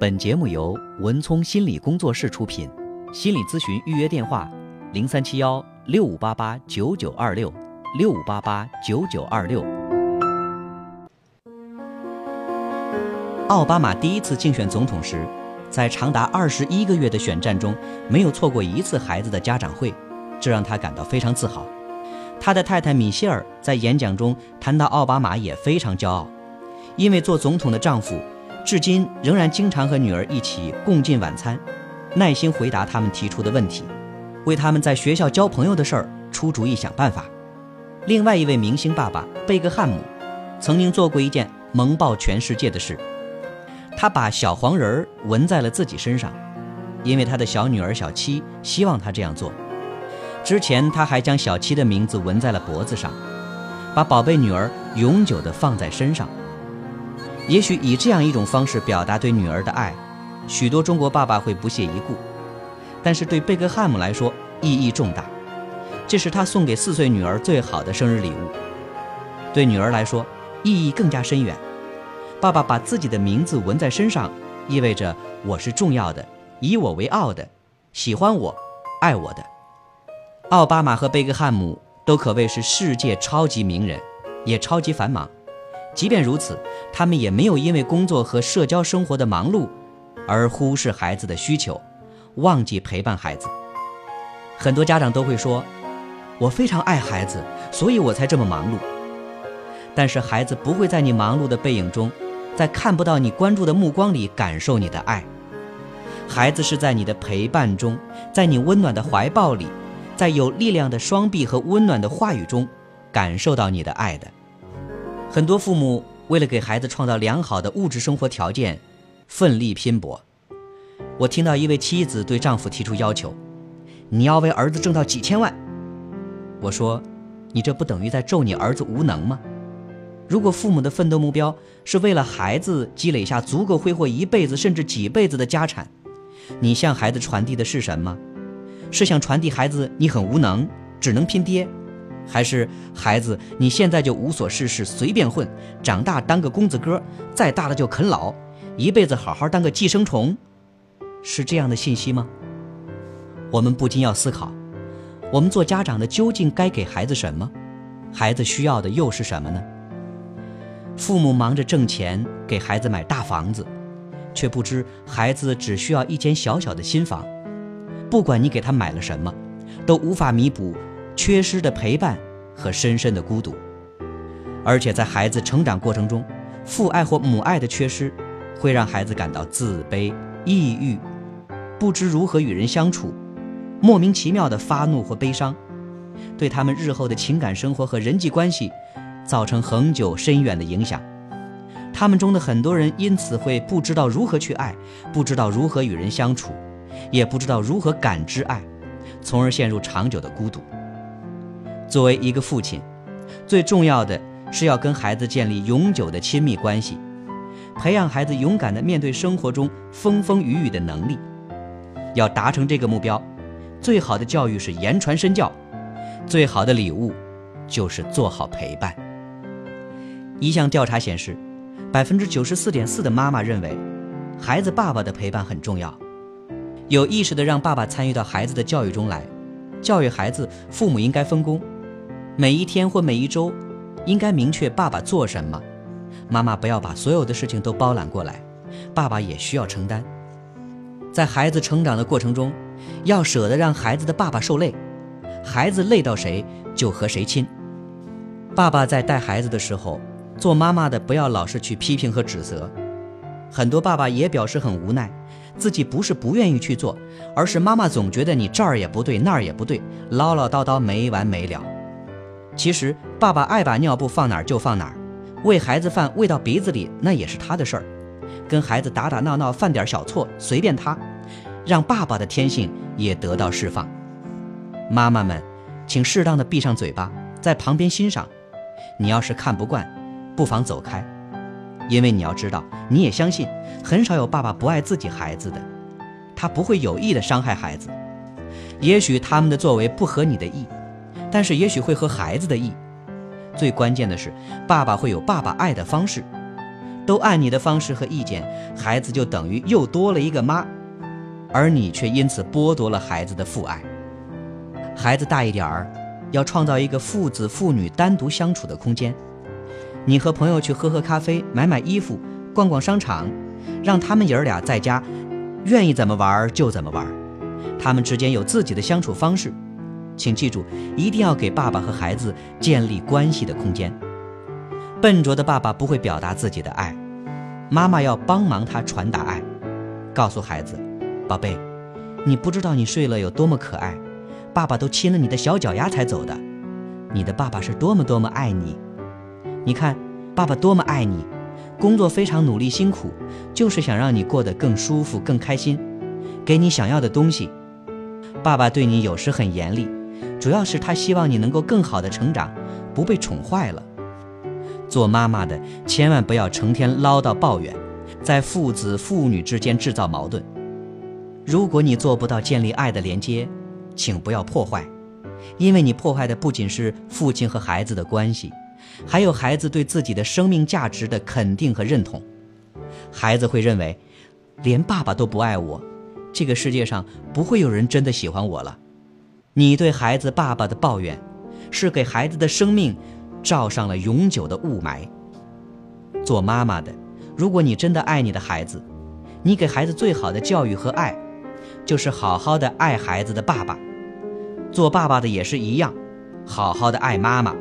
本节目由文聪心理工作室出品，心理咨询预约电话：零三七幺六五八八九九二六六五八八九九二六。奥巴马第一次竞选总统时，在长达二十一个月的选战中，没有错过一次孩子的家长会，这让他感到非常自豪。他的太太米歇尔在演讲中谈到奥巴马也非常骄傲，因为做总统的丈夫。至今仍然经常和女儿一起共进晚餐，耐心回答他们提出的问题，为他们在学校交朋友的事儿出主意想办法。另外一位明星爸爸贝克汉姆，曾经做过一件萌爆全世界的事，他把小黄人儿纹在了自己身上，因为他的小女儿小七希望他这样做。之前他还将小七的名字纹在了脖子上，把宝贝女儿永久地放在身上。也许以这样一种方式表达对女儿的爱，许多中国爸爸会不屑一顾，但是对贝克汉姆来说意义重大，这是他送给四岁女儿最好的生日礼物。对女儿来说，意义更加深远。爸爸把自己的名字纹在身上，意味着我是重要的，以我为傲的，喜欢我，爱我的。奥巴马和贝克汉姆都可谓是世界超级名人，也超级繁忙。即便如此，他们也没有因为工作和社交生活的忙碌而忽视孩子的需求，忘记陪伴孩子。很多家长都会说：“我非常爱孩子，所以我才这么忙碌。”但是孩子不会在你忙碌的背影中，在看不到你关注的目光里感受你的爱。孩子是在你的陪伴中，在你温暖的怀抱里，在有力量的双臂和温暖的话语中，感受到你的爱的。很多父母为了给孩子创造良好的物质生活条件，奋力拼搏。我听到一位妻子对丈夫提出要求：“你要为儿子挣到几千万。”我说：“你这不等于在咒你儿子无能吗？如果父母的奋斗目标是为了孩子积累下足够挥霍一辈子甚至几辈子的家产，你向孩子传递的是什么？是想传递孩子你很无能，只能拼爹？”还是孩子，你现在就无所事事，随便混，长大当个公子哥，再大了就啃老，一辈子好好当个寄生虫，是这样的信息吗？我们不禁要思考，我们做家长的究竟该给孩子什么？孩子需要的又是什么呢？父母忙着挣钱给孩子买大房子，却不知孩子只需要一间小小的新房。不管你给他买了什么，都无法弥补。缺失的陪伴和深深的孤独，而且在孩子成长过程中，父爱或母爱的缺失，会让孩子感到自卑、抑郁，不知如何与人相处，莫名其妙的发怒或悲伤，对他们日后的情感生活和人际关系造成恒久深远的影响。他们中的很多人因此会不知道如何去爱，不知道如何与人相处，也不知道如何感知爱，从而陷入长久的孤独。作为一个父亲，最重要的是要跟孩子建立永久的亲密关系，培养孩子勇敢地面对生活中风风雨雨的能力。要达成这个目标，最好的教育是言传身教，最好的礼物就是做好陪伴。一项调查显示，百分之九十四点四的妈妈认为，孩子爸爸的陪伴很重要，有意识地让爸爸参与到孩子的教育中来。教育孩子，父母应该分工。每一天或每一周，应该明确爸爸做什么，妈妈不要把所有的事情都包揽过来，爸爸也需要承担。在孩子成长的过程中，要舍得让孩子的爸爸受累，孩子累到谁就和谁亲。爸爸在带孩子的时候，做妈妈的不要老是去批评和指责。很多爸爸也表示很无奈，自己不是不愿意去做，而是妈妈总觉得你这儿也不对那儿也不对，唠唠叨叨没完没了。其实，爸爸爱把尿布放哪儿就放哪儿，喂孩子饭喂到鼻子里那也是他的事儿，跟孩子打打闹闹犯点小错随便他，让爸爸的天性也得到释放。妈妈们，请适当的闭上嘴巴，在旁边欣赏。你要是看不惯，不妨走开，因为你要知道，你也相信，很少有爸爸不爱自己孩子的，他不会有意的伤害孩子，也许他们的作为不合你的意。但是也许会和孩子的意。最关键的是，爸爸会有爸爸爱的方式。都按你的方式和意见，孩子就等于又多了一个妈，而你却因此剥夺了孩子的父爱。孩子大一点儿，要创造一个父子父女单独相处的空间。你和朋友去喝喝咖啡，买买衣服，逛逛商场，让他们爷儿俩在家，愿意怎么玩就怎么玩。他们之间有自己的相处方式。请记住，一定要给爸爸和孩子建立关系的空间。笨拙的爸爸不会表达自己的爱，妈妈要帮忙他传达爱，告诉孩子：“宝贝，你不知道你睡了有多么可爱，爸爸都亲了你的小脚丫才走的。你的爸爸是多么多么爱你。你看，爸爸多么爱你，工作非常努力辛苦，就是想让你过得更舒服、更开心，给你想要的东西。爸爸对你有时很严厉。”主要是他希望你能够更好的成长，不被宠坏了。做妈妈的千万不要成天唠叨抱怨，在父子父女之间制造矛盾。如果你做不到建立爱的连接，请不要破坏，因为你破坏的不仅是父亲和孩子的关系，还有孩子对自己的生命价值的肯定和认同。孩子会认为，连爸爸都不爱我，这个世界上不会有人真的喜欢我了。你对孩子爸爸的抱怨，是给孩子的生命罩上了永久的雾霾。做妈妈的，如果你真的爱你的孩子，你给孩子最好的教育和爱，就是好好的爱孩子的爸爸。做爸爸的也是一样，好好的爱妈妈，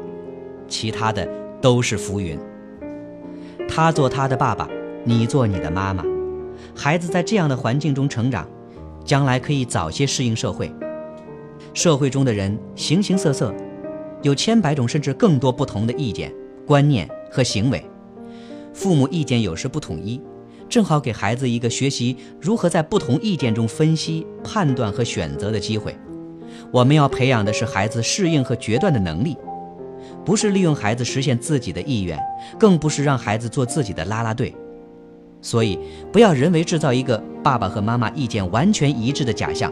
其他的都是浮云。他做他的爸爸，你做你的妈妈，孩子在这样的环境中成长，将来可以早些适应社会。社会中的人形形色色，有千百种甚至更多不同的意见、观念和行为。父母意见有时不统一，正好给孩子一个学习如何在不同意见中分析、判断和选择的机会。我们要培养的是孩子适应和决断的能力，不是利用孩子实现自己的意愿，更不是让孩子做自己的啦啦队。所以，不要人为制造一个爸爸和妈妈意见完全一致的假象。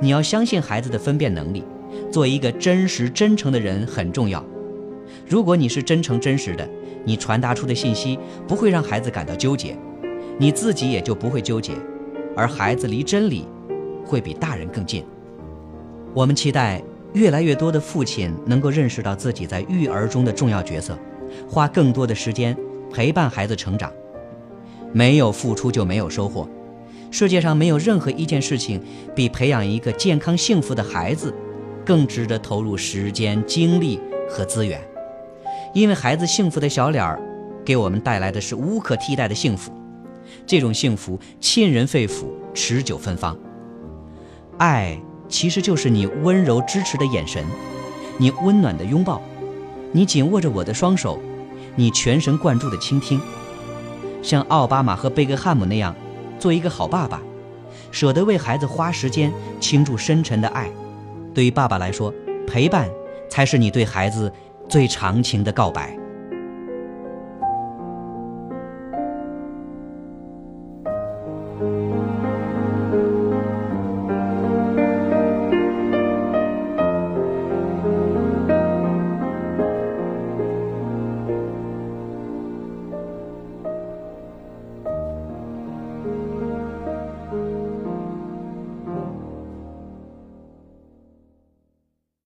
你要相信孩子的分辨能力，做一个真实真诚的人很重要。如果你是真诚真实的，你传达出的信息不会让孩子感到纠结，你自己也就不会纠结，而孩子离真理会比大人更近。我们期待越来越多的父亲能够认识到自己在育儿中的重要角色，花更多的时间陪伴孩子成长。没有付出就没有收获。世界上没有任何一件事情比培养一个健康幸福的孩子更值得投入时间、精力和资源，因为孩子幸福的小脸儿给我们带来的是无可替代的幸福，这种幸福沁人肺腑、持久芬芳。爱其实就是你温柔支持的眼神，你温暖的拥抱，你紧握着我的双手，你全神贯注的倾听，像奥巴马和贝克汉姆那样。做一个好爸爸，舍得为孩子花时间倾注深沉的爱。对于爸爸来说，陪伴才是你对孩子最长情的告白。